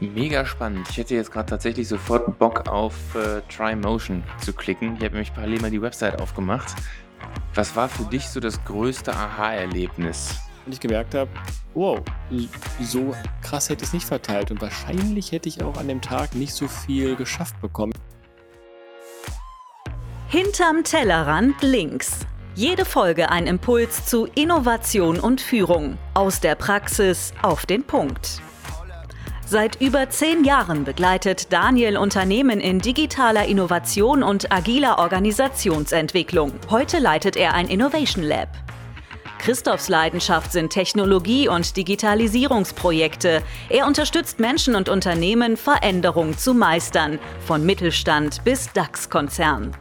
Mega spannend. Ich hätte jetzt gerade tatsächlich sofort Bock auf äh, Try Motion zu klicken. Ich habe nämlich parallel mal die Website aufgemacht. Was war für dich so das größte Aha-Erlebnis? Und ich gemerkt habe, wow, so krass hätte ich es nicht verteilt und wahrscheinlich hätte ich auch an dem Tag nicht so viel geschafft bekommen. Hinterm Tellerrand links. Jede Folge ein Impuls zu Innovation und Führung. Aus der Praxis auf den Punkt. Seit über zehn Jahren begleitet Daniel Unternehmen in digitaler Innovation und agiler Organisationsentwicklung. Heute leitet er ein Innovation Lab. Christophs Leidenschaft sind Technologie- und Digitalisierungsprojekte. Er unterstützt Menschen und Unternehmen, Veränderungen zu meistern, von Mittelstand bis DAX-Konzern.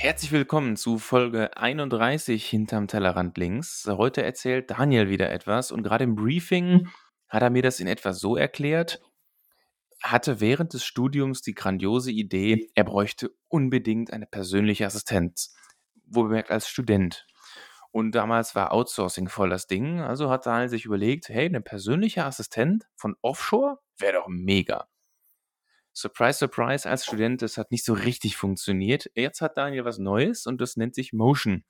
Herzlich willkommen zu Folge 31 hinterm Tellerrand links. Heute erzählt Daniel wieder etwas und gerade im Briefing hat er mir das in etwa so erklärt, hatte während des Studiums die grandiose Idee, er bräuchte unbedingt eine persönliche Assistenz, wohlbemerkt als Student. Und damals war Outsourcing voll das Ding, also hat Daniel sich überlegt, hey, eine persönliche Assistent von Offshore wäre doch mega. Surprise, surprise, als Student, das hat nicht so richtig funktioniert. Jetzt hat Daniel was Neues und das nennt sich Motion.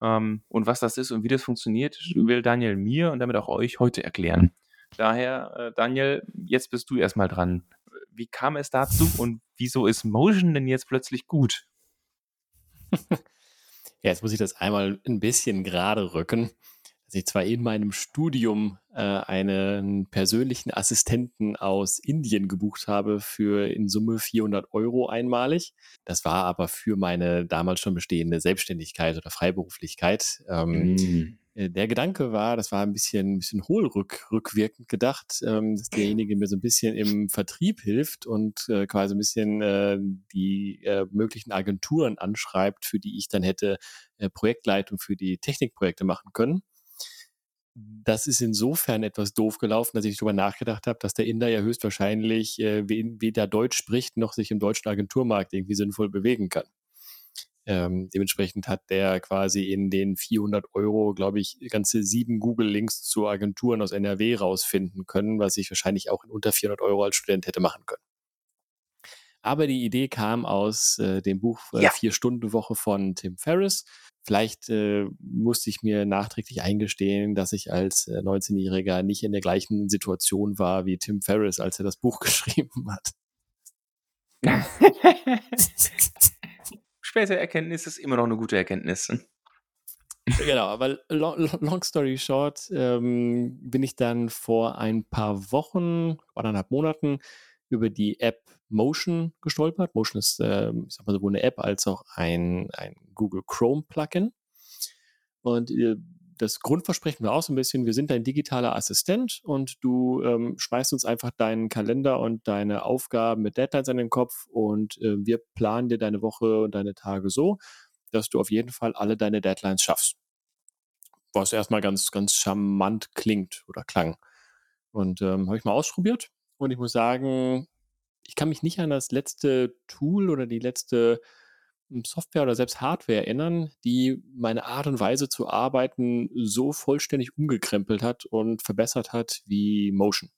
Ähm, und was das ist und wie das funktioniert, will Daniel mir und damit auch euch heute erklären. Daher, äh, Daniel, jetzt bist du erstmal dran. Wie kam es dazu und wieso ist Motion denn jetzt plötzlich gut? ja, jetzt muss ich das einmal ein bisschen gerade rücken dass ich zwar in meinem Studium äh, einen persönlichen Assistenten aus Indien gebucht habe für in Summe 400 Euro einmalig. Das war aber für meine damals schon bestehende Selbstständigkeit oder Freiberuflichkeit. Ähm, mm. Der Gedanke war, das war ein bisschen, ein bisschen hohlrück, rückwirkend gedacht, ähm, dass derjenige mir so ein bisschen im Vertrieb hilft und äh, quasi ein bisschen äh, die äh, möglichen Agenturen anschreibt, für die ich dann hätte äh, Projektleitung für die Technikprojekte machen können das ist insofern etwas doof gelaufen, dass ich darüber nachgedacht habe, dass der Inder ja höchstwahrscheinlich äh, weder Deutsch spricht, noch sich im deutschen Agenturmarkt irgendwie sinnvoll bewegen kann. Ähm, dementsprechend hat der quasi in den 400 Euro, glaube ich, ganze sieben Google-Links zu Agenturen aus NRW rausfinden können, was ich wahrscheinlich auch in unter 400 Euro als Student hätte machen können. Aber die Idee kam aus äh, dem Buch äh, ja. Vier-Stunden-Woche von Tim Ferriss. Vielleicht äh, musste ich mir nachträglich eingestehen, dass ich als äh, 19-Jähriger nicht in der gleichen Situation war wie Tim Ferriss, als er das Buch geschrieben hat. Späte Erkenntnis ist immer noch eine gute Erkenntnis. genau, weil long, long story short ähm, bin ich dann vor ein paar Wochen, anderthalb Monaten über die App Motion gestolpert. Motion ist, äh, ich sag mal, sowohl eine App als auch ein, ein Google Chrome Plugin. Und äh, das Grundversprechen war auch so ein bisschen, wir sind dein digitaler Assistent und du ähm, schmeißt uns einfach deinen Kalender und deine Aufgaben mit Deadlines an den Kopf und äh, wir planen dir deine Woche und deine Tage so, dass du auf jeden Fall alle deine Deadlines schaffst. Was erstmal ganz, ganz charmant klingt oder klang. Und ähm, habe ich mal ausprobiert und ich muss sagen, ich kann mich nicht an das letzte Tool oder die letzte hm, Software oder selbst Hardware erinnern, die meine Art und Weise zu arbeiten so vollständig umgekrempelt hat und verbessert hat wie Motion.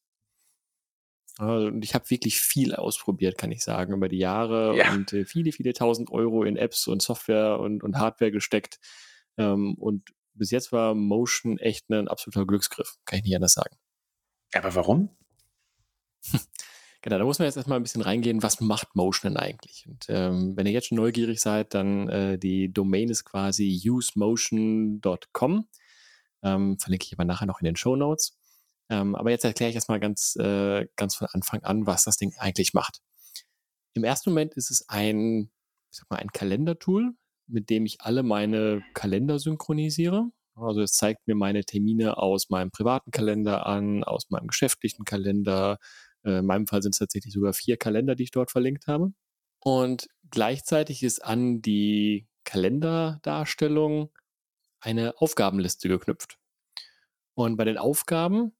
Also, und ich habe wirklich viel ausprobiert, kann ich sagen, über die Jahre ja. und äh, viele, viele tausend Euro in Apps und Software und, und Hardware gesteckt. Ähm, und bis jetzt war Motion echt ein absoluter Glücksgriff, kann ich nicht anders sagen. Aber warum? Genau, da muss man jetzt erstmal ein bisschen reingehen, was macht Motion denn eigentlich? Und ähm, wenn ihr jetzt schon neugierig seid, dann äh, die Domain ist quasi usemotion.com. Ähm, verlinke ich aber nachher noch in den Show Notes. Ähm, aber jetzt erkläre ich erstmal ganz, äh, ganz von Anfang an, was das Ding eigentlich macht. Im ersten Moment ist es ein, ich sag mal, ein Kalendertool, mit dem ich alle meine Kalender synchronisiere. Also es zeigt mir meine Termine aus meinem privaten Kalender an, aus meinem geschäftlichen Kalender, in meinem Fall sind es tatsächlich sogar vier Kalender, die ich dort verlinkt habe. Und gleichzeitig ist an die Kalenderdarstellung eine Aufgabenliste geknüpft. Und bei den Aufgaben,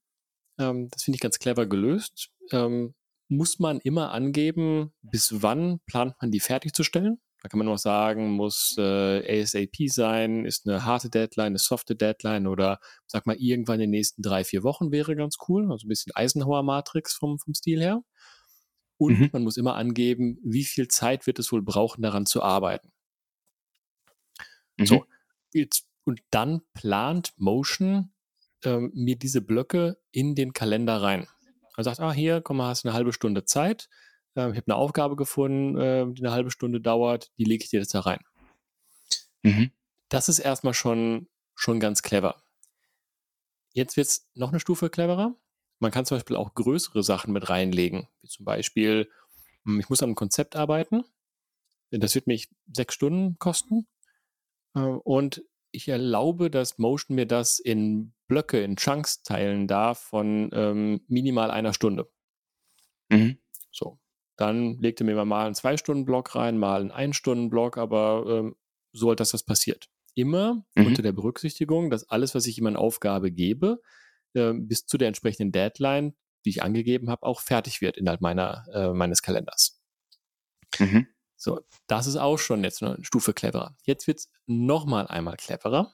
ähm, das finde ich ganz clever gelöst, ähm, muss man immer angeben, bis wann plant man die fertigzustellen. Da kann man noch sagen, muss äh, ASAP sein, ist eine harte Deadline, eine softe Deadline oder sag mal irgendwann in den nächsten drei, vier Wochen wäre ganz cool. Also ein bisschen Eisenhower-Matrix vom, vom Stil her. Und mhm. man muss immer angeben, wie viel Zeit wird es wohl brauchen, daran zu arbeiten. Mhm. So, jetzt, und dann plant Motion ähm, mir diese Blöcke in den Kalender rein. Er sagt, ah, hier, komm mal, hast eine halbe Stunde Zeit. Ähm, ich habe eine Aufgabe gefunden, äh, die eine halbe Stunde dauert, die lege ich dir jetzt da rein. Mhm. Das ist erstmal schon, schon ganz clever. Jetzt wird es noch eine Stufe cleverer. Man kann zum Beispiel auch größere Sachen mit reinlegen, wie zum Beispiel, hm, ich muss an einem Konzept arbeiten. Das wird mich sechs Stunden kosten. Äh, und ich erlaube, dass Motion mir das in Blöcke, in Chunks teilen darf von ähm, minimal einer Stunde. Mhm. Dann legte mir mal einen Zwei-Stunden-Block rein, mal einen Ein-Stunden-Block, aber ähm, so, dass das passiert. Immer mhm. unter der Berücksichtigung, dass alles, was ich ihm an Aufgabe gebe, äh, bis zu der entsprechenden Deadline, die ich angegeben habe, auch fertig wird innerhalb meiner, äh, meines Kalenders. Mhm. So, das ist auch schon jetzt eine Stufe cleverer. Jetzt wird es nochmal einmal cleverer.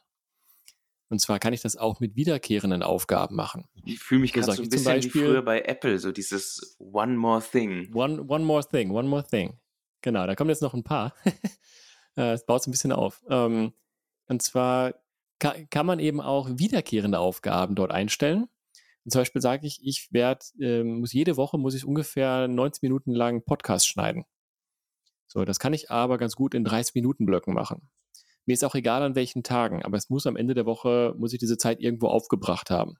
Und zwar kann ich das auch mit wiederkehrenden Aufgaben machen. Ich fühle mich gerade so ein bisschen Beispiel, wie früher bei Apple, so dieses One More Thing. One, one More Thing, One More Thing. Genau, da kommen jetzt noch ein paar. Äh, es baut es ein bisschen auf. Ähm, und zwar kann, kann, man eben auch wiederkehrende Aufgaben dort einstellen. Und zum Beispiel sage ich, ich werde, äh, muss jede Woche muss ich ungefähr 90 Minuten lang Podcast schneiden. So, das kann ich aber ganz gut in 30-Minuten-Blöcken machen. Mir ist auch egal an welchen Tagen, aber es muss am Ende der Woche, muss ich diese Zeit irgendwo aufgebracht haben.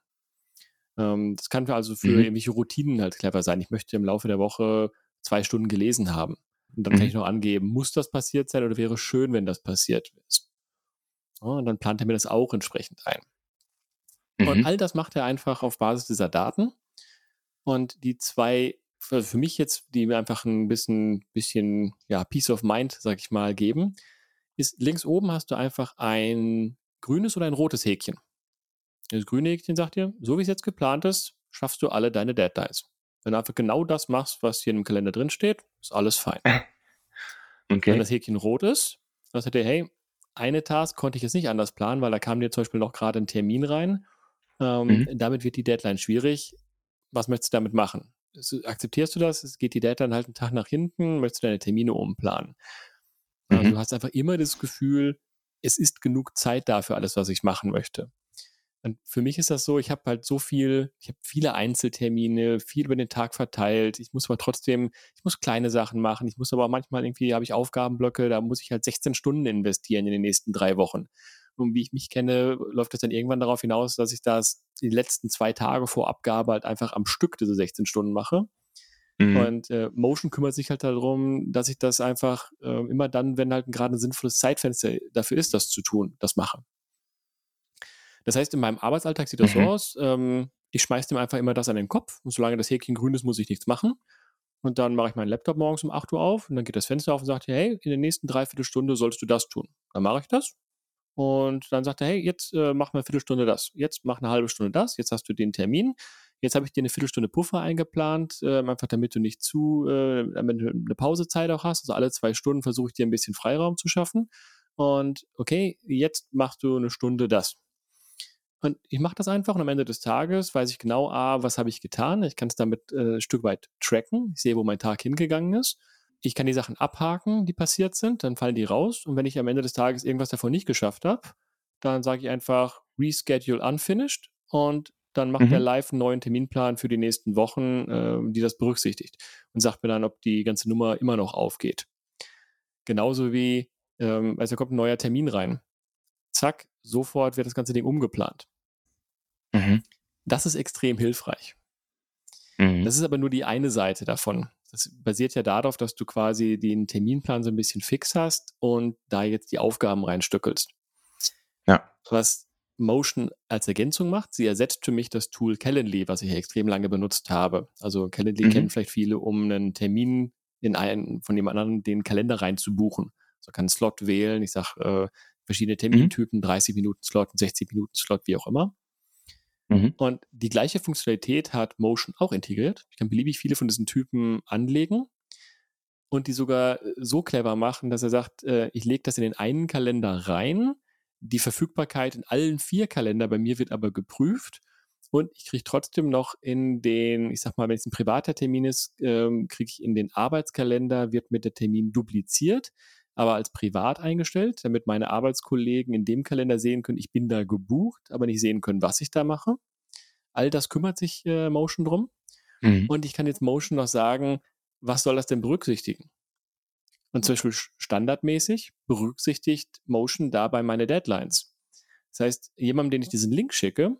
Ähm, das kann also für mhm. irgendwelche Routinen halt clever sein. Ich möchte im Laufe der Woche zwei Stunden gelesen haben. Und dann mhm. kann ich noch angeben, muss das passiert sein oder wäre schön, wenn das passiert ist. Ja, und dann plant er mir das auch entsprechend ein. Mhm. Und all das macht er einfach auf Basis dieser Daten. Und die zwei für, für mich jetzt, die mir einfach ein bisschen, bisschen ja, Peace of Mind, sag ich mal, geben, ist links oben hast du einfach ein grünes oder ein rotes Häkchen. Das grüne Häkchen sagt dir, so wie es jetzt geplant ist, schaffst du alle deine Deadlines. Wenn du einfach genau das machst, was hier im Kalender drin steht, ist alles fein. Okay. Wenn das Häkchen rot ist, dann sagt dir, hey, eine Task konnte ich jetzt nicht anders planen, weil da kam dir zum Beispiel noch gerade ein Termin rein. Ähm, mhm. Damit wird die Deadline schwierig. Was möchtest du damit machen? akzeptierst du das? Es geht die Deadline halt einen Tag nach hinten, möchtest du deine Termine umplanen. Also mhm. du hast einfach immer das Gefühl, es ist genug Zeit da für alles, was ich machen möchte. Und für mich ist das so, ich habe halt so viel, ich habe viele Einzeltermine, viel über den Tag verteilt. Ich muss aber trotzdem, ich muss kleine Sachen machen. Ich muss aber manchmal irgendwie, habe ich Aufgabenblöcke, da muss ich halt 16 Stunden investieren in den nächsten drei Wochen. Und wie ich mich kenne, läuft das dann irgendwann darauf hinaus, dass ich das die letzten zwei Tage vor Abgabe halt einfach am Stück diese 16 Stunden mache. Mhm. Und äh, Motion kümmert sich halt darum, dass ich das einfach äh, immer dann, wenn halt gerade ein sinnvolles Zeitfenster dafür ist, das zu tun, das mache. Das heißt, in meinem Arbeitsalltag sieht das mhm. so aus, ähm, ich schmeiße dem einfach immer das an den Kopf und solange das Häkchen grün ist, muss ich nichts machen. Und dann mache ich meinen Laptop morgens um 8 Uhr auf und dann geht das Fenster auf und sagt, hey, in der nächsten Dreiviertelstunde sollst du das tun. Dann mache ich das. Und dann sagt er, hey, jetzt äh, mach mal eine Viertelstunde das. Jetzt mach eine halbe Stunde das. Jetzt hast du den Termin. Jetzt habe ich dir eine Viertelstunde Puffer eingeplant, äh, einfach damit du nicht zu, äh, damit du eine Pausezeit auch hast. Also alle zwei Stunden versuche ich dir ein bisschen Freiraum zu schaffen. Und okay, jetzt machst du eine Stunde das. Und ich mache das einfach und am Ende des Tages weiß ich genau, ah, was habe ich getan. Ich kann es damit äh, ein Stück weit tracken. Ich sehe, wo mein Tag hingegangen ist. Ich kann die Sachen abhaken, die passiert sind, dann fallen die raus. Und wenn ich am Ende des Tages irgendwas davon nicht geschafft habe, dann sage ich einfach Reschedule Unfinished und dann macht mhm. er live einen neuen Terminplan für die nächsten Wochen, äh, die das berücksichtigt und sagt mir dann, ob die ganze Nummer immer noch aufgeht. Genauso wie, ähm, also da kommt ein neuer Termin rein. Zack, sofort wird das ganze Ding umgeplant. Mhm. Das ist extrem hilfreich. Mhm. Das ist aber nur die eine Seite davon. Das basiert ja darauf, dass du quasi den Terminplan so ein bisschen fix hast und da jetzt die Aufgaben reinstückelst. Ja. Was Motion als Ergänzung macht. Sie ersetzt für mich das Tool Calendly, was ich extrem lange benutzt habe. Also Calendly mhm. kennen vielleicht viele, um einen Termin in einen von dem anderen den Kalender reinzubuchen. So kann einen Slot wählen. Ich sage äh, verschiedene mhm. Termintypen, mhm. 30 Minuten Slot, 60 Minuten Slot, wie auch immer. Mhm. Und die gleiche Funktionalität hat Motion auch integriert. Ich kann beliebig viele von diesen Typen anlegen. und die sogar äh, so clever machen, dass er sagt, äh, ich lege das in den einen Kalender rein, die Verfügbarkeit in allen vier Kalender bei mir wird aber geprüft und ich kriege trotzdem noch in den, ich sag mal, wenn es ein privater Termin ist, ähm, kriege ich in den Arbeitskalender, wird mit der Termin dupliziert, aber als privat eingestellt, damit meine Arbeitskollegen in dem Kalender sehen können, ich bin da gebucht, aber nicht sehen können, was ich da mache. All das kümmert sich äh, Motion drum. Mhm. Und ich kann jetzt Motion noch sagen, was soll das denn berücksichtigen? Und zum Beispiel standardmäßig berücksichtigt Motion dabei meine Deadlines. Das heißt, jemandem, den ich diesen Link schicke,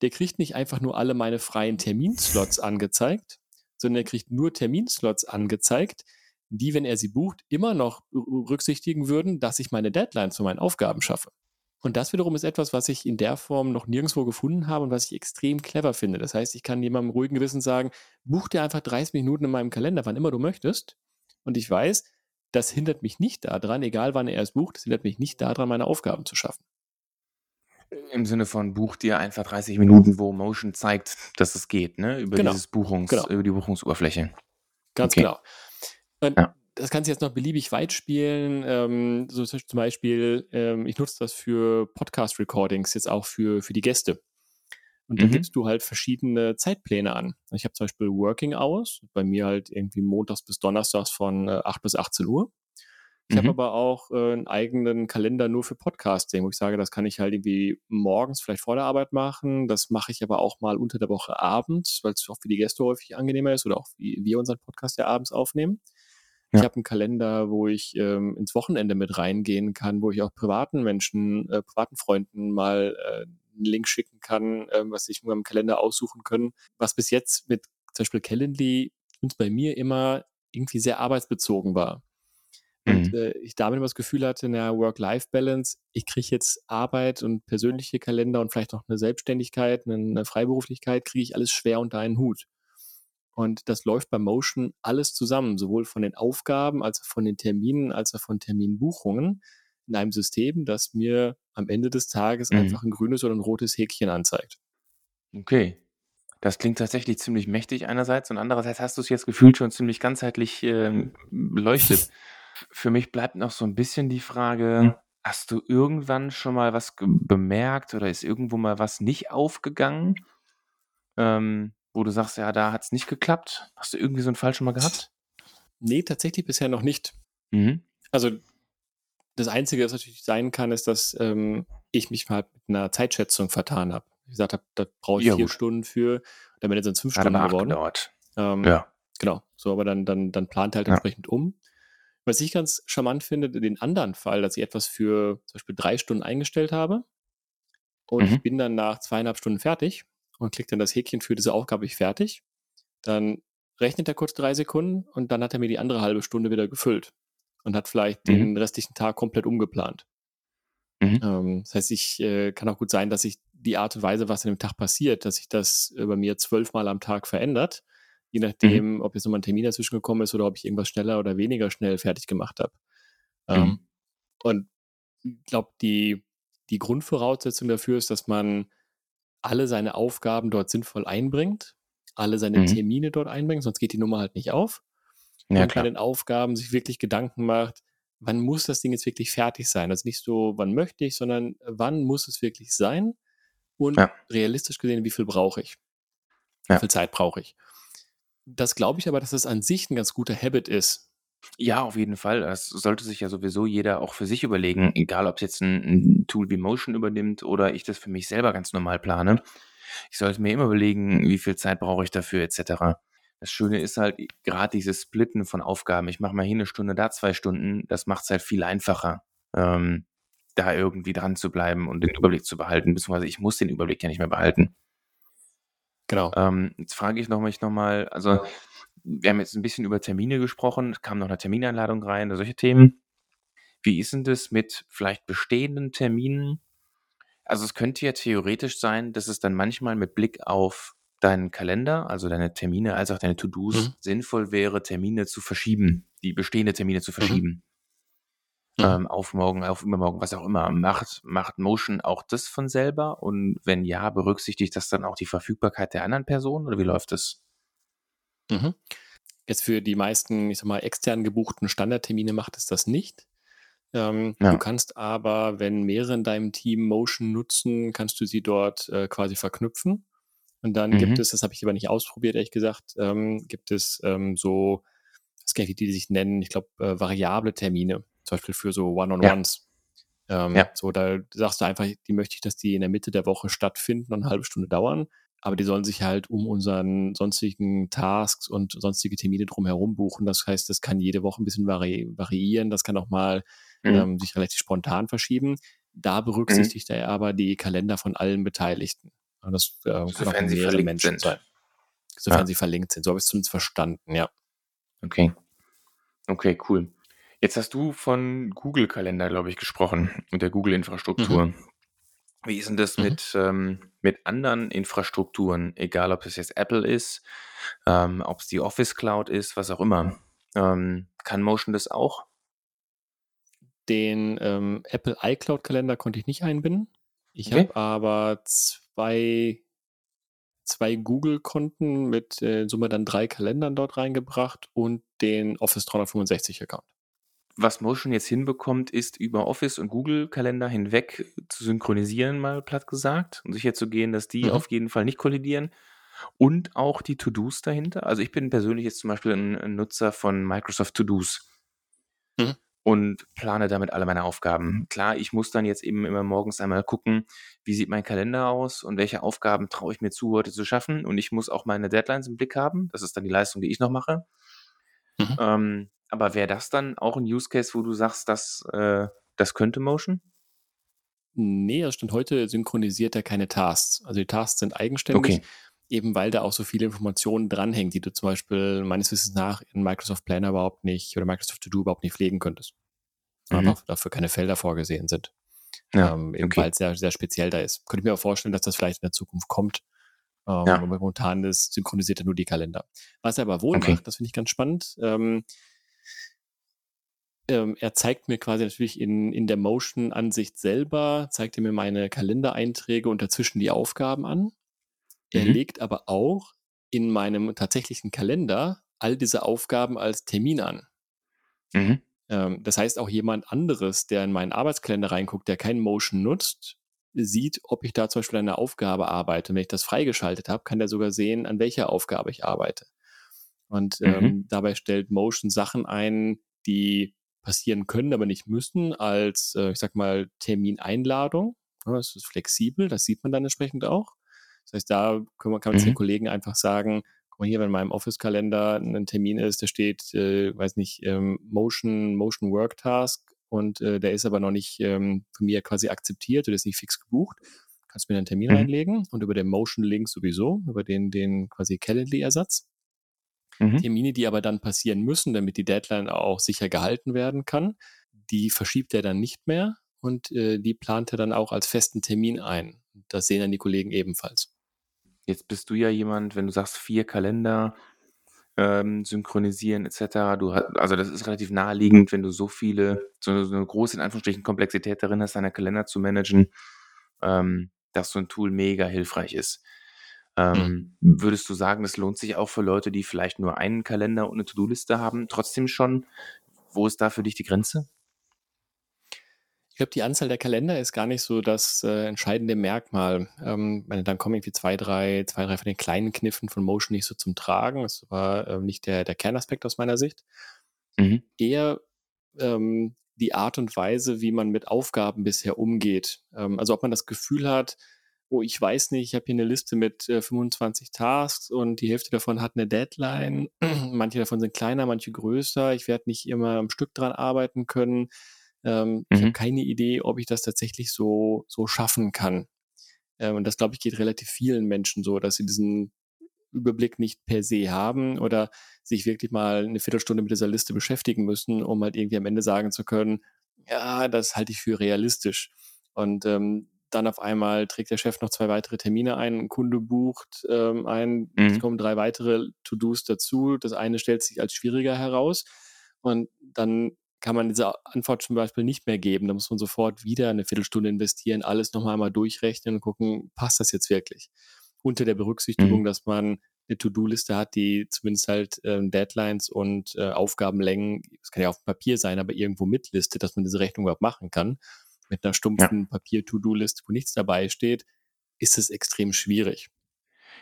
der kriegt nicht einfach nur alle meine freien Terminslots angezeigt, sondern er kriegt nur Terminslots angezeigt, die, wenn er sie bucht, immer noch berücksichtigen würden, dass ich meine Deadlines für meine Aufgaben schaffe. Und das wiederum ist etwas, was ich in der Form noch nirgendwo gefunden habe und was ich extrem clever finde. Das heißt, ich kann jemandem ruhigen Gewissen sagen, buch dir einfach 30 Minuten in meinem Kalender, wann immer du möchtest. Und ich weiß, das hindert mich nicht daran, egal wann er es bucht, das hindert mich nicht daran, meine Aufgaben zu schaffen. Im Sinne von buch dir einfach 30 Minuten, wo Motion zeigt, dass es geht, ne? Über Genau, dieses Buchungs, genau. über die Buchungsoberfläche. Ganz Okay. genau. Und Ja. das kannst du jetzt noch beliebig weit spielen. Ähm, so zum Beispiel, ähm, ich nutze das für Podcast-Recordings, jetzt auch für, für die Gäste. Und da Mhm. gibst du halt verschiedene Zeitpläne an. Ich habe zum Beispiel Working Hours, bei mir halt irgendwie montags bis donnerstags von äh, 8 bis 18 Uhr. Ich habe Mhm. aber auch äh, einen eigenen Kalender nur für Podcasting, wo ich sage, das kann ich halt irgendwie morgens vielleicht vor der Arbeit machen. Das mache ich aber auch mal unter der Woche abends, weil es auch für die Gäste häufig angenehmer ist oder auch wie wir unseren Podcast ja abends aufnehmen. Ich Ja. habe einen Kalender, wo ich ähm, ins Wochenende mit reingehen kann, wo ich auch privaten Menschen, äh, privaten Freunden mal äh, einen Link schicken kann, ähm, was sich in meinem Kalender aussuchen können. Was bis jetzt mit zum Beispiel Calendly und bei mir immer irgendwie sehr arbeitsbezogen war. Und Mhm. äh, ich damit immer das Gefühl hatte, na, Work-Life-Balance, ich kriege jetzt Arbeit und persönliche Kalender und vielleicht noch eine Selbstständigkeit, eine, eine Freiberuflichkeit, kriege ich alles schwer unter einen Hut. Und das läuft bei Motion alles zusammen, sowohl von den Aufgaben als auch von den Terminen, als auch von Terminbuchungen in einem System, das mir am Ende des Tages Mhm. einfach ein grünes oder ein rotes Häkchen anzeigt. Okay. Das klingt tatsächlich ziemlich mächtig einerseits und andererseits hast du es jetzt gefühlt schon ziemlich ganzheitlich ähm, beleuchtet. Für mich bleibt noch so ein bisschen die Frage, hast du irgendwann schon mal was bemerkt oder ist irgendwo mal was nicht aufgegangen, ähm, wo du sagst: „Ja, da hat es nicht geklappt?“ Hast du irgendwie so einen Fall schon mal gehabt? Nee, tatsächlich bisher noch nicht. Mhm. Also das Einzige, was natürlich sein kann, ist, dass ähm, ich mich mal mit einer Zeitschätzung vertan habe. Ich gesagt habe, da brauche ich Ja, vier gut. Stunden für, damit sind es fünf Stunden aber 8 geworden. gedauert. Ähm, Ja. Genau. So, aber dann, dann, dann plant halt Ja. entsprechend um. Was ich ganz charmant finde, den anderen Fall, dass ich etwas für zum Beispiel drei Stunden eingestellt habe und Mhm. ich bin dann nach zweieinhalb Stunden fertig und klicke dann das Häkchen für diese Aufgabe ich fertig. Dann rechnet er kurz drei Sekunden und dann hat er mir die andere halbe Stunde wieder gefüllt und hat vielleicht Mhm. den restlichen Tag komplett umgeplant. Mhm. Ähm, das heißt, ich äh, kann auch gut sein, dass sich die Art und Weise, was an dem Tag passiert, dass sich das äh, bei mir zwölfmal am Tag verändert, je Mhm. nachdem, ob jetzt nochmal ein Termin dazwischen gekommen ist oder ob ich irgendwas schneller oder weniger schnell fertig gemacht habe. Ähm, Mhm. und ich glaube, die, die Grundvoraussetzung dafür ist, dass man alle seine Aufgaben dort sinnvoll einbringt, alle seine Mhm. Termine dort einbringt, sonst geht die Nummer halt nicht auf. Ja, bei den Aufgaben sich wirklich Gedanken macht, wann muss das Ding jetzt wirklich fertig sein? Also nicht so, wann möchte ich, sondern wann muss es wirklich sein? Und Ja. realistisch gesehen, wie viel brauche ich? Wie Ja. viel Zeit brauche ich? Das glaube ich aber, dass das an sich ein ganz guter Habit ist. Ja, auf jeden Fall. Das sollte sich ja sowieso jeder auch für sich überlegen, egal ob es jetzt ein 'n Tool wie Motion übernimmt oder ich das für mich selber ganz normal plane. Ich sollte mir immer überlegen, wie viel Zeit brauche ich dafür et cetera. Das Schöne ist halt gerade dieses Splitten von Aufgaben. Ich mache mal hier 'ne Stunde, da 2 Stunden. Das macht's halt viel einfacher, ähm, da irgendwie dran zu bleiben und den Überblick zu behalten, beziehungsweise ich muss den Überblick ja nicht mehr behalten. Genau. Ähm, jetzt frage ich noch mich noch mal also, wir haben jetzt 'n bisschen über Termine gesprochen. Es kam noch 'ne Termineinladung rein oder solche Themen. Wie ist denn das mit vielleicht bestehenden Terminen? Also, es könnte ja theoretisch sein, dass es dann manchmal mit Blick auf deinen Kalender, also deine Termine als auch deine To-dos Mhm. sinnvoll wäre, Termine zu verschieben, die bestehende Termine zu Mhm. verschieben. Mhm. Ähm, auf morgen, auf übermorgen, was auch immer. Macht macht Motion auch das von selber? Und wenn ja, berücksichtigt das dann auch die Verfügbarkeit der anderen Person oder wie läuft das? Mhm. Jetzt für die meisten, ich sag mal, extern gebuchten Standardtermine macht es das nicht. Ähm, Ja. Du kannst aber, wenn mehrere in deinem Team Motion nutzen, kannst du sie dort äh, quasi verknüpfen. Und dann Mhm. gibt es, das habe ich aber nicht ausprobiert, ehrlich gesagt, ähm, gibt es ähm, so, ich gar nicht, wie die sich nennen, ich glaube, äh, variable Termine, zum Beispiel für so One-on-Ones. Ähm, Ja. So, da sagst du einfach, die möchte ich, dass die in der Mitte der Woche stattfinden und eine halbe Stunde dauern. Aber die sollen sich halt um unseren sonstigen Tasks und sonstige Termine drumherum buchen. Das heißt, das kann jede Woche ein bisschen vari variieren. Das kann auch mal Mhm. ähm, sich relativ spontan verschieben. Da berücksichtigt er aber die Kalender von allen Beteiligten. Und das äh, kann auch Sofern sie mehrere verlinkt Menschen sind. sein. Sofern Ja. sie verlinkt sind. So habe ich es zumindest verstanden, ja. Okay. Okay, cool. Jetzt hast du von Google-Kalender, glaube ich, gesprochen und der Google-Infrastruktur. Wie ist denn das Mhm. mit, ähm, mit anderen Infrastrukturen, egal ob es jetzt Apple ist, ähm, ob es die Office Cloud ist, was auch immer? Ähm, kann Motion das auch? Den ähm, Apple iCloud-Kalender konnte ich nicht einbinden. Ich Okay. habe aber zwei, zwei Google-Konten mit äh, in Summe dann drei Kalendern dort reingebracht und den Office 365-Account. Was Motion jetzt hinbekommt, ist über Office und Google-Kalender hinweg zu synchronisieren, mal platt gesagt, und sicherzugehen, dass die Mhm. auf jeden Fall nicht kollidieren. Und auch die To-Dos dahinter. Also ich bin persönlich jetzt zum Beispiel ein, ein Nutzer von Microsoft To-Dos Mhm. Und plane damit alle meine Aufgaben. Klar, ich muss dann jetzt eben immer morgens einmal gucken, wie sieht mein Kalender aus und welche Aufgaben traue ich mir zu, heute zu schaffen. Und ich muss auch meine Deadlines im Blick haben. Das ist dann die Leistung, die ich noch mache. Mhm. Ähm, aber wäre das dann auch ein Use Case, wo du sagst, dass, äh, das könnte Motion? Nee, das stand heute synchronisiert er keine Tasks. Also die Tasks sind eigenständig, Okay. Eben weil da auch so viele Informationen dranhängen, die du zum Beispiel meines Wissens nach in Microsoft Planner überhaupt nicht oder Microsoft To Do überhaupt nicht pflegen könntest. Mhm. Einfach dafür keine Felder vorgesehen sind. Ja, ähm, eben okay. weil es sehr, sehr speziell da ist. Könnte ich mir auch vorstellen, dass das vielleicht in der Zukunft kommt. Ähm, Ja. aber momentan ist synchronisiert er nur die Kalender. Was er aber wohl Okay. macht, das finde ich ganz spannend. Ähm, ähm, er zeigt mir quasi natürlich in, in der Motion-Ansicht selber, zeigt er mir meine Kalendereinträge und dazwischen die Aufgaben an. Er Mhm. legt aber auch in meinem tatsächlichen Kalender all diese Aufgaben als Termin an. Mhm. Ähm, das heißt, auch jemand anderes, der in meinen Arbeitskalender reinguckt, der kein Motion nutzt, sieht, ob ich da zum Beispiel an einer Aufgabe arbeite. Und wenn ich das freigeschaltet habe, kann der sogar sehen, an welcher Aufgabe ich arbeite. Und Mhm. ähm, dabei stellt Motion Sachen ein, die passieren können, aber nicht müssen, als, äh, ich sag mal, Termineinladung. Ja, das ist flexibel, das sieht man dann entsprechend auch. Das heißt, da können wir, kann man zu den Mhm. Kollegen einfach sagen, guck mal hier, wenn in meinem Office-Kalender ein Termin ist, da steht, äh, weiß nicht, ähm, Motion, Motion Work Task und äh, der ist aber noch nicht ähm, von mir quasi akzeptiert oder ist nicht fix gebucht. Kannst mir einen Termin Mhm. reinlegen und über den Motion-Link sowieso, über den, den quasi Calendly-Ersatz. Mhm. Termine, die aber dann passieren müssen, damit die Deadline auch sicher gehalten werden kann, die verschiebt er dann nicht mehr und äh, die plant er dann auch als festen Termin ein. Das sehen dann die Kollegen ebenfalls. Jetzt bist du ja jemand, wenn du sagst, vier Kalender ähm, synchronisieren etc. Du, ha- also das ist relativ naheliegend, wenn du so viele, so, so eine große in Anführungsstrichen Komplexität darin hast, deine Kalender zu managen, ähm, dass so ein Tool mega hilfreich ist. Ähm, Würdest du sagen, das lohnt sich auch für Leute, die vielleicht nur einen Kalender und eine To-Do-Liste haben, trotzdem schon? Wo ist da für dich die Grenze? Ich glaube, die Anzahl der Kalender ist gar nicht so das äh, entscheidende Merkmal. Ähm, meine, dann kommen irgendwie zwei, drei, zwei, drei von den kleinen Kniffen von Motion nicht so zum Tragen. Das war ähm, nicht der, der Kernaspekt aus meiner Sicht. Mhm. Eher ähm, die Art und Weise, wie man mit Aufgaben bisher umgeht. Ähm, also ob man das Gefühl hat, oh, ich weiß nicht, ich habe hier eine Liste mit äh, 25 Tasks und die Hälfte davon hat eine Deadline. manche davon sind kleiner, manche größer. Ich werde nicht immer am Stück dran arbeiten können. Ähm, Ich Mhm. habe keine Idee, ob ich das tatsächlich so, so schaffen kann. Ähm, und das, glaube ich, geht relativ vielen Menschen so, dass sie diesen Überblick nicht per se haben oder sich wirklich mal eine Viertelstunde mit dieser Liste beschäftigen müssen, um halt irgendwie am Ende sagen zu können, ja, das halte ich für realistisch. Und ähm, dann auf einmal trägt der Chef noch zwei weitere Termine ein, ein Kunde bucht ähm, ein, es Mhm. kommen drei weitere To-Dos dazu. Das eine stellt sich als schwieriger heraus und dann kann man diese Antwort zum Beispiel nicht mehr geben. Da muss man sofort wieder eine Viertelstunde investieren, alles nochmal einmal durchrechnen und gucken, passt das jetzt wirklich? Unter der Berücksichtigung, Mhm. dass man eine To-Do-Liste hat, die zumindest halt ähm, Deadlines und äh, Aufgabenlängen, das kann ja auf dem Papier sein, aber irgendwo mitlistet, dass man diese Rechnung überhaupt machen kann. Mit einer stumpfen ja. Papier-To-Do-Liste, wo nichts dabei steht, ist es extrem schwierig.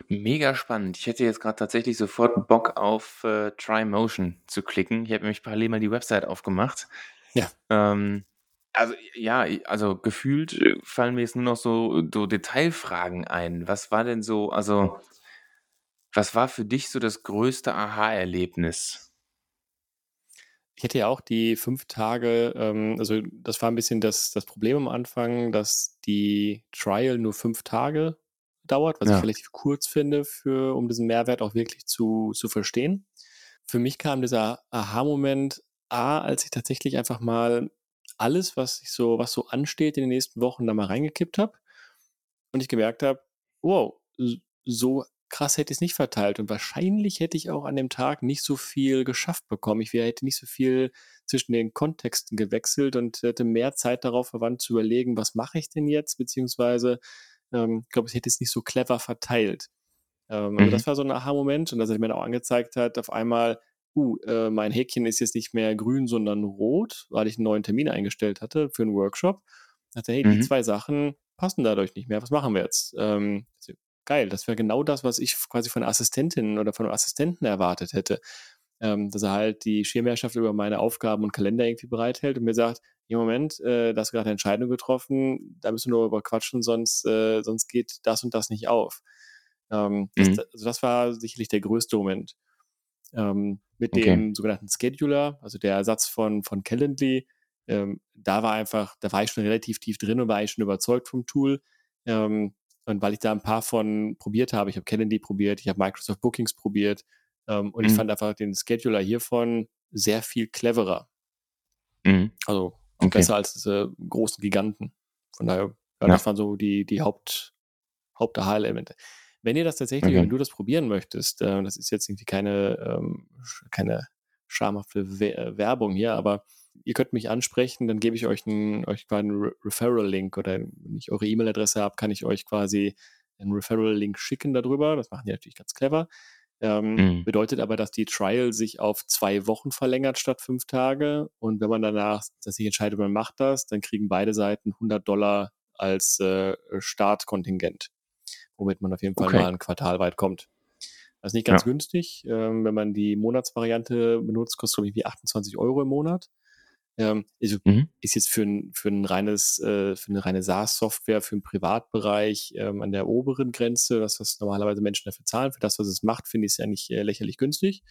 Mega spannend. Ich hätte jetzt gerade tatsächlich sofort Bock auf äh, Try Motion zu klicken. Ich habe nämlich parallel mal die Website aufgemacht. Ja. Ähm, also ja, also gefühlt äh, fallen mir jetzt nur noch so, so Detailfragen ein. Was war denn so, also was war für dich so das größte Aha-Erlebnis? Ich hätte ja auch die fünf Tage, ähm, also das war ein bisschen das, das Problem am Anfang, dass die Trial nur fünf Tage dauert, was ja. ich relativ kurz finde, für, um diesen Mehrwert auch wirklich zu, zu verstehen. Für mich kam dieser Aha-Moment, A, als ich tatsächlich einfach mal alles, was ich so, was so ansteht in den nächsten Wochen, da mal reingekippt habe und ich gemerkt habe, wow, so krass hätte ich es nicht verteilt und wahrscheinlich hätte ich auch an dem Tag nicht so viel geschafft bekommen. Ich hätte nicht so viel zwischen den Kontexten gewechselt und hätte mehr Zeit darauf verwandt zu überlegen, was mache ich denn jetzt, beziehungsweise ähm, glaube, ich hätte es nicht so clever verteilt. Ähm, mhm. Also das war so ein Aha-Moment und dass er mir auch angezeigt hat, auf einmal, uh, äh, mein Häkchen ist jetzt nicht mehr grün, sondern rot, weil ich einen neuen Termin eingestellt hatte für einen Workshop. Ich dachte, hey, mhm. die zwei Sachen passen dadurch nicht mehr. Was machen wir jetzt? Ähm, geil, das wäre genau das, was ich quasi von Assistentin oder von Assistenten erwartet hätte. Ähm, dass er halt die Schirmherrschaft über meine Aufgaben und Kalender irgendwie bereithält und mir sagt, im Moment, äh, da hast du gerade eine Entscheidung getroffen, da müssen wir nur über quatschen, sonst, äh, sonst geht das und das nicht auf. Ähm, mhm. das, also das war sicherlich der größte Moment. Ähm, mit okay. dem sogenannten Scheduler, also der Ersatz von, von Calendly, ähm, da war einfach, da war ich schon relativ tief drin und war ich schon überzeugt vom Tool. Ähm, und weil ich da ein paar von probiert habe, ich habe Calendly probiert, ich habe Microsoft Bookings probiert ähm, und mhm. ich fand einfach den Scheduler hiervon sehr viel cleverer. Mhm. Also Okay. Besser als diese großen Giganten. Von daher, ja, das waren so die, die Haupt, Haupt-Aha-Elemente. Wenn ihr das tatsächlich, okay. wenn du das probieren möchtest, äh, das ist jetzt irgendwie keine, ähm, keine schamhafte äh, Werbung hier, aber ihr könnt mich ansprechen, dann gebe ich euch einen, euch quasi einen Re Referral-Link oder wenn ich eure E-Mail-Adresse habe, kann ich euch quasi einen Referral-Link schicken darüber. Das machen die natürlich ganz clever. Ähm, mhm. Bedeutet aber, dass die Trial sich auf zwei Wochen verlängert statt fünf Tage. Und wenn man danach sich entscheidet, man macht das, dann kriegen beide Seiten 100 Dollar als äh, Startkontingent, womit man auf jeden Fall okay. mal ein Quartal weit kommt. Das ist nicht ganz ja. günstig. Ähm, wenn man die Monatsvariante benutzt, kostet es, glaube 28 Euro im Monat. Ähm, also mhm. ist jetzt für ein, für ein reines, äh, für eine reine SaaS-Software, für den Privatbereich ähm, an der oberen Grenze, das, was normalerweise Menschen dafür zahlen. Für das, was es macht, finde ich es ja nicht äh, lächerlich günstig.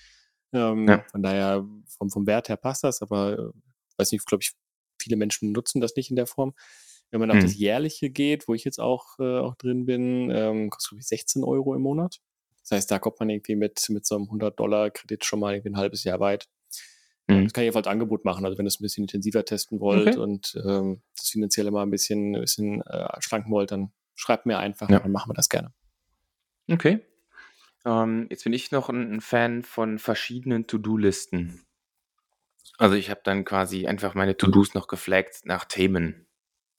Ähm, ja. Von daher, vom, vom Wert her passt das, aber äh, weiß nicht, glaube ich, viele Menschen nutzen das nicht in der Form. Wenn man mhm. auf das Jährliche geht, wo ich jetzt auch, äh, auch drin bin, ähm, kostet, glaube ich, 16 Euro im Monat. Das heißt, da kommt man irgendwie mit, mit so einem 100-Dollar-Kredit schon mal irgendwie ein halbes Jahr weit. Mhm. Das kann ich einfach als Angebot machen. Also wenn ihr es ein bisschen intensiver testen wollt okay. und ähm, das finanzielle mal ein bisschen, ein bisschen äh, schlanken wollt, dann schreibt mir einfach ja. dann machen wir das gerne. Okay. Ähm, jetzt bin ich noch ein, ein Fan von verschiedenen To-Do-Listen. Also ich habe dann quasi einfach meine To-Dos noch geflaggt nach Themen.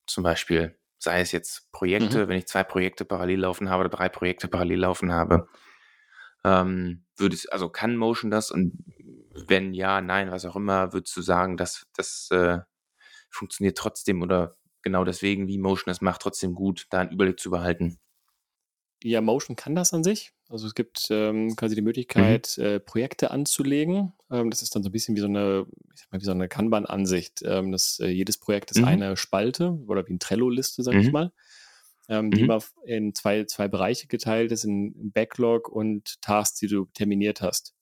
Zum Beispiel, sei es jetzt Projekte, mhm. wenn ich zwei Projekte parallel laufen habe oder drei Projekte parallel laufen habe. Ähm, würde es, also kann Motion das und wenn ja, nein, was auch immer, würdest du sagen, dass das äh, funktioniert trotzdem oder genau deswegen, wie Motion das macht, trotzdem gut, da einen Überblick zu behalten? Ja, Motion kann das an sich. Also es gibt ähm, quasi die mhm. Möglichkeit, mhm. äh, Projekte anzulegen. Ähm, das ist dann so ein bisschen wie so eine, ich sag mal, wie so eine Kanban-Ansicht. Ähm, äh, jedes Projekt ist mhm. eine Spalte oder wie eine Trello-Liste, sag mhm. ich mal, ähm, die mhm. immer in zwei, zwei Bereiche geteilt ist, in Backlog und Tasks, die du terminiert hast.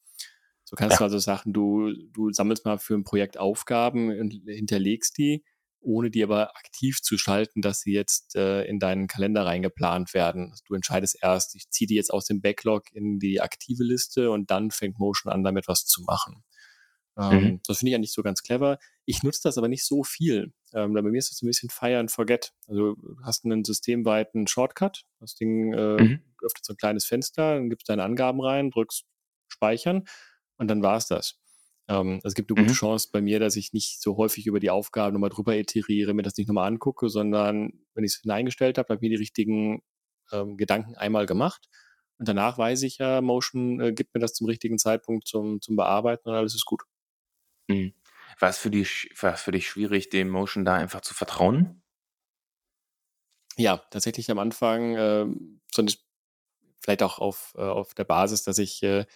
So kannst ja. du also sagen, du, du sammelst mal für ein Projekt Aufgaben und hinterlegst die, ohne die aber aktiv zu schalten, dass sie jetzt äh, in deinen Kalender reingeplant werden. Also du entscheidest erst, ich ziehe die jetzt aus dem Backlog in die aktive Liste und dann fängt Motion an, damit was zu machen. Ähm, mhm. Das finde ich eigentlich so ganz clever. Ich nutze das aber nicht so viel. Ähm, bei mir ist das ein bisschen Fire and Forget. Also du hast einen systemweiten Shortcut. Das Ding äh, mhm. öffnet so ein kleines Fenster, dann gibst deine Angaben rein, drückst Speichern und dann war es das. Ähm, es gibt eine gute mhm. Chance bei mir, dass ich nicht so häufig über die Aufgaben nochmal drüber iteriere, mir das nicht nochmal angucke, sondern wenn ich es hineingestellt habe, habe ich mir die richtigen ähm, Gedanken einmal gemacht Und danach weiß ich ja, Motion äh, gibt mir das zum richtigen Zeitpunkt zum, zum Bearbeiten und alles ist gut. Mhm. War es für war für dich schwierig, dem Motion da einfach zu vertrauen? Ja, tatsächlich am Anfang, ähm, sondern vielleicht auch auf, äh, auf der Basis, dass ich äh,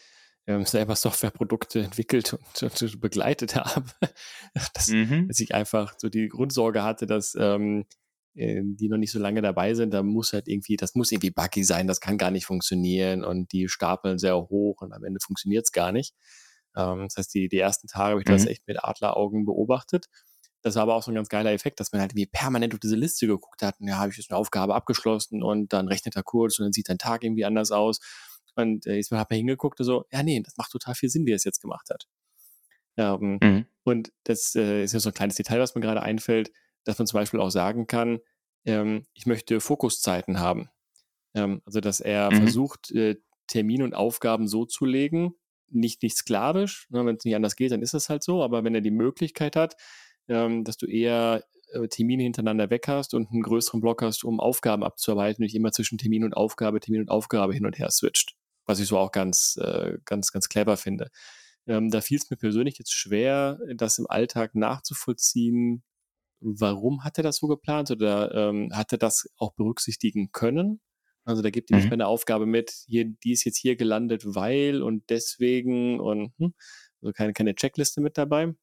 ähm, selber Softwareprodukte entwickelt und, und begleitet habe. dass, Mhm. dass ich einfach so die Grundsorge hatte, dass ähm, äh, die noch nicht so lange dabei sind, da muss halt irgendwie, das muss irgendwie buggy sein, das kann gar nicht funktionieren und die stapeln sehr hoch und am Ende funktioniert es gar nicht. Ähm, das heißt, die, die ersten Tage habe ich das Mhm. echt mit Adleraugen beobachtet. Das war aber auch so ein ganz geiler Effekt, dass man halt irgendwie permanent auf diese Liste geguckt hat. Und ja, habe ich jetzt eine Aufgabe abgeschlossen und dann rechnet er kurz und dann sieht dein Tag irgendwie anders aus. Und äh, hat man hingeguckt und so, ja, nee, das macht total viel Sinn, wie er es jetzt gemacht hat. Ähm, Mhm. und das äh, ist ja so ein kleines Detail, was mir gerade einfällt, dass man zum Beispiel auch sagen kann, ähm, ich möchte Fokuszeiten haben. Ähm, also, dass er Mhm. versucht, äh, Termine und Aufgaben so zu legen, nicht, nicht sklavisch, ne, wenn es nicht anders geht, dann ist es halt so, aber wenn er die Möglichkeit hat, ähm, dass du eher äh, Termine hintereinander weg hast und einen größeren Block hast, um Aufgaben abzuarbeiten, nicht immer zwischen Termin und Aufgabe, Termin und Aufgabe hin und her switcht. Was ich so auch ganz, äh, ganz, ganz clever finde. Ähm, da fiel es mir persönlich jetzt schwer, das im Alltag nachzuvollziehen. Warum hat er das so geplant oder ähm, hat er das auch berücksichtigen können? Also da gibt ihm nicht Mhm. mehr eine Aufgabe mit, hier, die ist jetzt hier gelandet, weil und deswegen und hm, also keine, keine Checkliste mit dabei.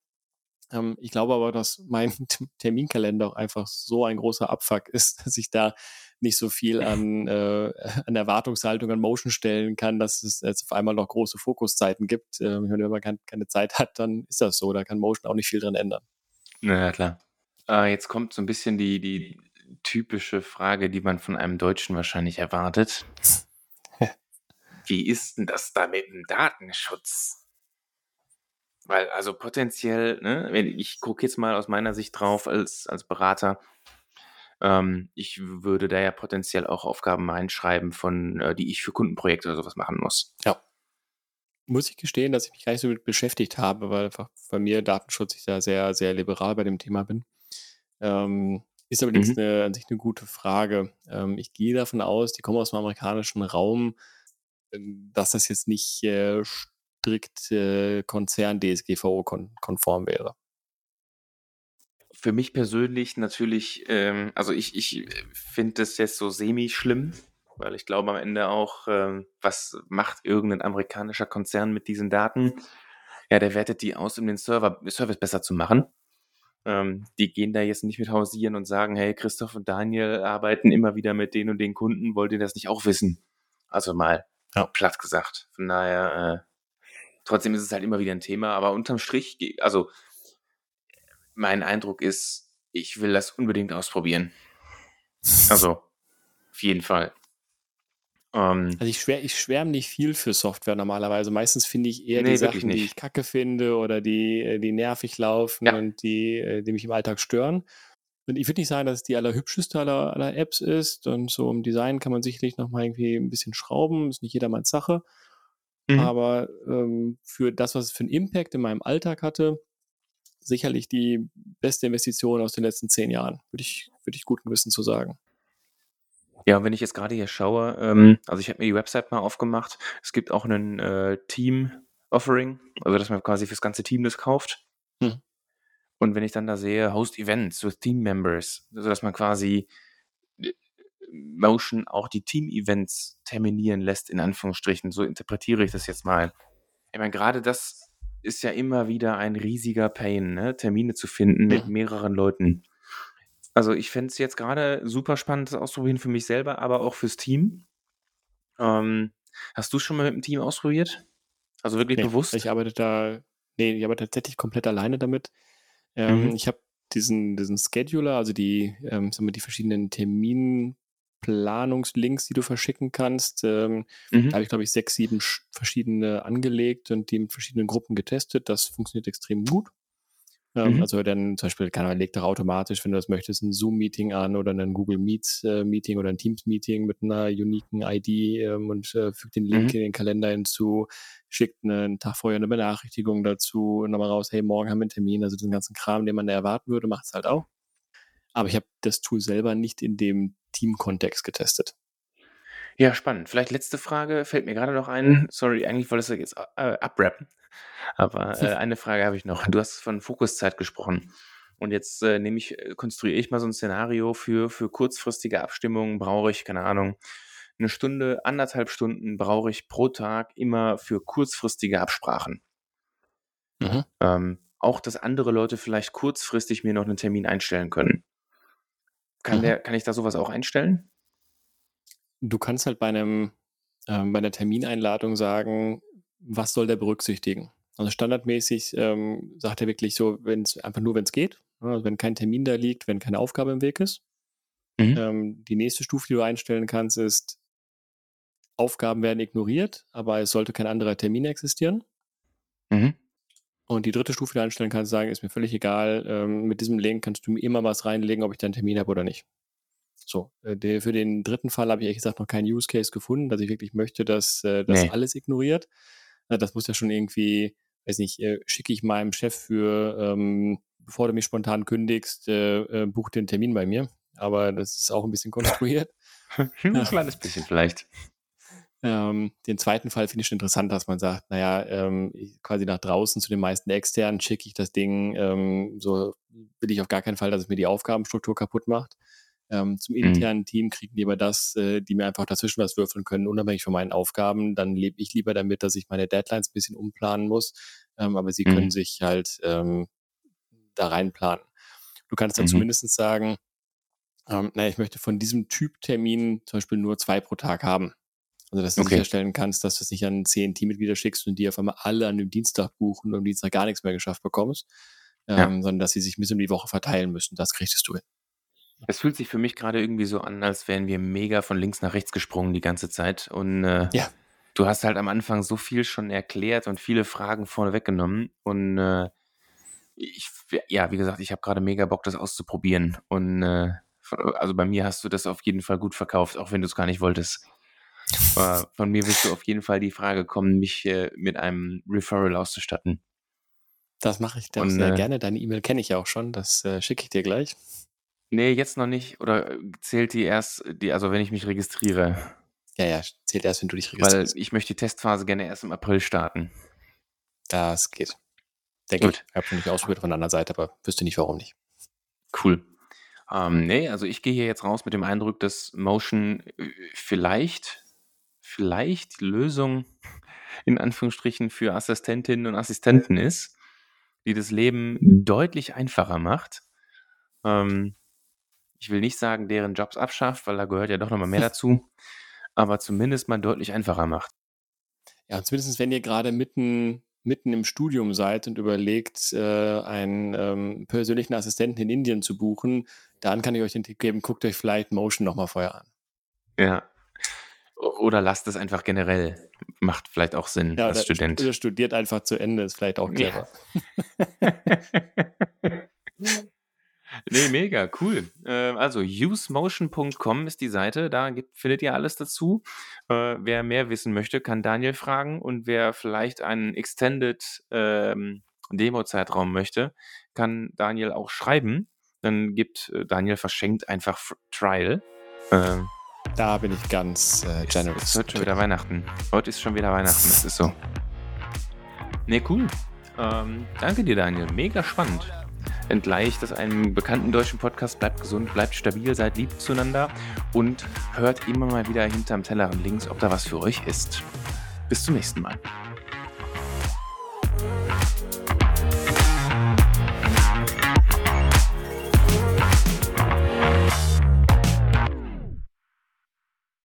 Ähm, ich glaube aber, dass mein Terminkalender auch einfach so ein großer Abfuck ist, dass ich da nicht so viel an, äh, an Erwartungshaltung an Motion stellen kann, dass es jetzt auf einmal noch große Fokuszeiten gibt. Ähm, wenn man kein, keine Zeit hat, dann ist das so. Da kann Motion auch nicht viel dran ändern. Na ja, klar. Äh, jetzt kommt so ein bisschen die, die typische Frage, die man von einem Deutschen wahrscheinlich erwartet. Wie ist denn das da mit dem Datenschutz? Weil, also potenziell, ne, wenn ich gucke jetzt mal aus meiner Sicht drauf als, als Berater, ähm, ich würde da ja potenziell auch Aufgaben reinschreiben, von, äh, die ich für Kundenprojekte oder sowas machen muss. Ja. Muss ich gestehen, dass ich mich gar nicht so mit beschäftigt habe, weil einfach bei mir Datenschutz ich da sehr, sehr liberal bei dem Thema bin. Ähm, ist allerdings Mhm. eine, an sich eine gute Frage. Ähm, ich gehe davon aus, die kommen aus dem amerikanischen Raum, ähm, dass das jetzt nicht äh, strikt äh, Konzern-DSGVO-konform wäre. Für mich persönlich natürlich, ähm, also ich, ich finde das jetzt so semi-schlimm, weil ich glaube am Ende auch, ähm, was macht irgendein amerikanischer Konzern mit diesen Daten? Ja, der wertet die aus, um den Server, Service besser zu machen. Ähm, die gehen da jetzt nicht mit hausieren und sagen, hey, Christoph und Daniel arbeiten immer wieder mit den und den Kunden, wollt ihr das nicht auch wissen? Also mal Ja. platt gesagt. Von daher, äh, trotzdem ist es halt immer wieder ein Thema, aber unterm Strich, also mein Eindruck ist, ich will das unbedingt ausprobieren. Also, auf jeden Fall. Ähm, Also ich, schwär, ich schwärme nicht viel für Software normalerweise. Meistens finde ich eher Nee, die Sachen, die ich kacke finde oder die, äh, die nervig laufen Ja. und die, äh, die mich im Alltag stören. Und ich würde nicht sagen, dass es die allerhübscheste aller, aller Apps ist. Und so im Design kann man sicherlich nochmal irgendwie ein bisschen schrauben. Ist nicht jedermanns Sache. Mhm. Aber ähm, für das, was es für einen Impact in meinem Alltag hatte, sicherlich die beste Investition aus den letzten zehn Jahren, würde ich, würde ich guten Gewissen zu sagen. Ja, und wenn ich jetzt gerade hier schaue, ähm, also ich habe mir die Website mal aufgemacht. Es gibt auch einen äh, Team-Offering, also dass man quasi fürs ganze Team das kauft. Hm. Und wenn ich dann da sehe, Host Events with Team Members, also dass man quasi Motion auch die Team-Events terminieren lässt, in Anführungsstrichen. So interpretiere ich das jetzt mal. Ich meine, gerade das ist ja immer wieder ein riesiger Pain, ne? Termine zu finden mit mehreren Leuten. Also ich fände es jetzt gerade super spannend, das auszuprobieren für mich selber, aber auch fürs Team. Ähm, hast du schon mal mit dem Team ausprobiert? Also wirklich Nee, bewusst? ich arbeite da, nee, ich arbeite tatsächlich komplett alleine damit. Ähm, Mhm. Ich habe diesen, diesen Scheduler, also die, ähm, sagen wir, die verschiedenen Terminplanungslinks, die du verschicken kannst. Ähm, Mhm. Da habe ich, glaube ich, sechs, sieben sch- verschiedene angelegt und die mit verschiedenen Gruppen getestet. Das funktioniert extrem gut. Ähm, Mhm. Also dann zum Beispiel, kann man legt doch automatisch, wenn du das möchtest, ein Zoom-Meeting an oder ein Google Meet-Meeting oder ein Teams-Meeting mit einer uniken ID ähm, und äh, fügt den Link Mhm. in den Kalender hinzu, schickt einen Tag vorher eine Benachrichtigung dazu und nochmal raus, hey, morgen haben wir einen Termin. Also diesen ganzen Kram, den man da erwarten würde, macht es halt auch. Aber ich habe das Tool selber nicht in dem Team-Kontext getestet. Ja, spannend. Vielleicht letzte Frage, fällt mir gerade noch ein. Sorry, eigentlich wolltest du jetzt äh, abrappen. Aber äh, eine Frage habe ich noch. Du hast von Fokuszeit gesprochen. Und jetzt äh, nehme ich, äh, konstruiere ich mal so ein Szenario für, für kurzfristige Abstimmungen. Brauche ich, keine Ahnung, eine Stunde, anderthalb Stunden brauche ich pro Tag immer für kurzfristige Absprachen. Mhm. Ähm, auch, dass andere Leute vielleicht kurzfristig mir noch einen Termin einstellen können. Kann, Mhm. der, kann ich da sowas auch einstellen? Du kannst halt bei einem ähm, bei einer Termineinladung sagen, was soll der berücksichtigen? Also standardmäßig ähm, sagt er wirklich so, wenn es einfach nur, wenn es geht, also wenn kein Termin da liegt, wenn keine Aufgabe im Weg ist. Mhm. Ähm, die nächste Stufe, die du einstellen kannst, ist, Aufgaben werden ignoriert, aber es sollte kein anderer Termin existieren. Mhm. Und die dritte Stufe, die du einstellen kannst, sagen, ist mir völlig egal, ähm, mit diesem Link kannst du mir immer was reinlegen, ob ich da einen Termin habe oder nicht. So, äh, der, für den dritten Fall habe ich ehrlich gesagt noch keinen Use Case gefunden, dass ich wirklich möchte, dass äh, das Nee. alles ignoriert. Äh, das muss ja schon irgendwie, weiß nicht, äh, schicke ich meinem Chef für, ähm, bevor du mich spontan kündigst, äh, äh, buch den Termin bei mir. Aber das ist auch ein bisschen konstruiert. ein kleines bisschen vielleicht. Ähm, den zweiten Fall finde ich schon interessant, dass man sagt, naja, ähm, ich- quasi nach draußen zu den meisten externen schicke ich das Ding, ähm, so will ich auf gar keinen Fall, dass es mir die Aufgabenstruktur kaputt macht. Ähm, zum Mhm. internen Team kriegen die aber das, äh, die mir einfach dazwischen was würfeln können, unabhängig von meinen Aufgaben. Dann lebe ich lieber damit, dass ich meine Deadlines ein bisschen umplanen muss, ähm, aber sie Mhm. können sich halt ähm, da reinplanen. Du kannst dann Mhm. zumindest sagen, ähm, naja, ich möchte von diesem Typ Termin zum Beispiel nur zwei pro Tag haben. Also, dass du Okay. sicherstellen kannst, dass du es nicht an zehn Teammitglieder schickst und die auf einmal alle an dem Dienstag buchen und am Dienstag gar nichts mehr geschafft bekommst, Ja. ähm, sondern dass sie sich bis um die Woche verteilen müssen. Das kriegst du hin. Es fühlt sich für mich gerade irgendwie so an, als wären wir mega von links nach rechts gesprungen die ganze Zeit. Und äh, Ja. du hast halt am Anfang so viel schon erklärt und viele Fragen vorne weggenommen. Und äh, ich, ja, wie gesagt, ich habe gerade mega Bock, das auszuprobieren. Und äh, also bei mir hast du das auf jeden Fall gut verkauft, auch wenn du es gar nicht wolltest. Aber von mir wirst du auf jeden Fall die Frage kommen, mich äh, mit einem Referral auszustatten. Das mache ich Und, sehr äh, gerne. Deine E-Mail kenne ich ja auch schon. Das äh, schicke ich dir gleich. Nee, jetzt noch nicht. Oder äh, zählt die erst, die, also wenn ich mich registriere? Ja, ja, zählt erst, wenn du dich Weil registrierst. ich möchte die Testphase gerne erst im April starten. Das geht. Denke Gut. ich. Ich habe schon nicht ausprobiert von der anderen Seite, aber wüsste nicht, warum nicht. Cool. Ähm, nee, also ich gehe hier jetzt raus mit dem Eindruck, dass Motion äh, vielleicht, vielleicht die Lösung in Anführungsstrichen für Assistentinnen und Assistenten ist, die das Leben deutlich einfacher macht. Ähm, ich will nicht sagen, deren Jobs abschafft, weil da gehört ja doch nochmal mehr dazu, aber zumindest mal deutlich einfacher macht. Ja, zumindest wenn ihr gerade mitten, mitten im Studium seid und überlegt, äh, einen ähm, persönlichen Assistenten in Indien zu buchen, dann kann ich euch den Tipp geben, guckt euch vielleicht Motion nochmal vorher an. Ja. Oder lasst es einfach generell. Macht vielleicht auch Sinn Ja, als oder, Student. oder studiert einfach zu Ende, ist vielleicht auch Ja. clever. nee, mega, cool. Äh, also usemotion.com ist die Seite, da findet ihr alles dazu. Äh, wer mehr wissen möchte, kann Daniel fragen und wer vielleicht einen Extended ähm, Demo-Zeitraum möchte, kann Daniel auch schreiben. Dann gibt äh, Daniel verschenkt einfach Trial. Ähm, Da bin ich ganz äh, es generous. ist heute schon wieder Weihnachten. Heute ist schon wieder Weihnachten, das ist so. Ne, cool. Ähm, danke dir, Daniel. Mega spannend. Entgleicht das einem bekannten deutschen Podcast. Bleibt gesund, bleibt stabil, seid lieb zueinander und hört immer mal wieder hinterm Tellerrand links, ob da was für euch ist. Bis zum nächsten Mal.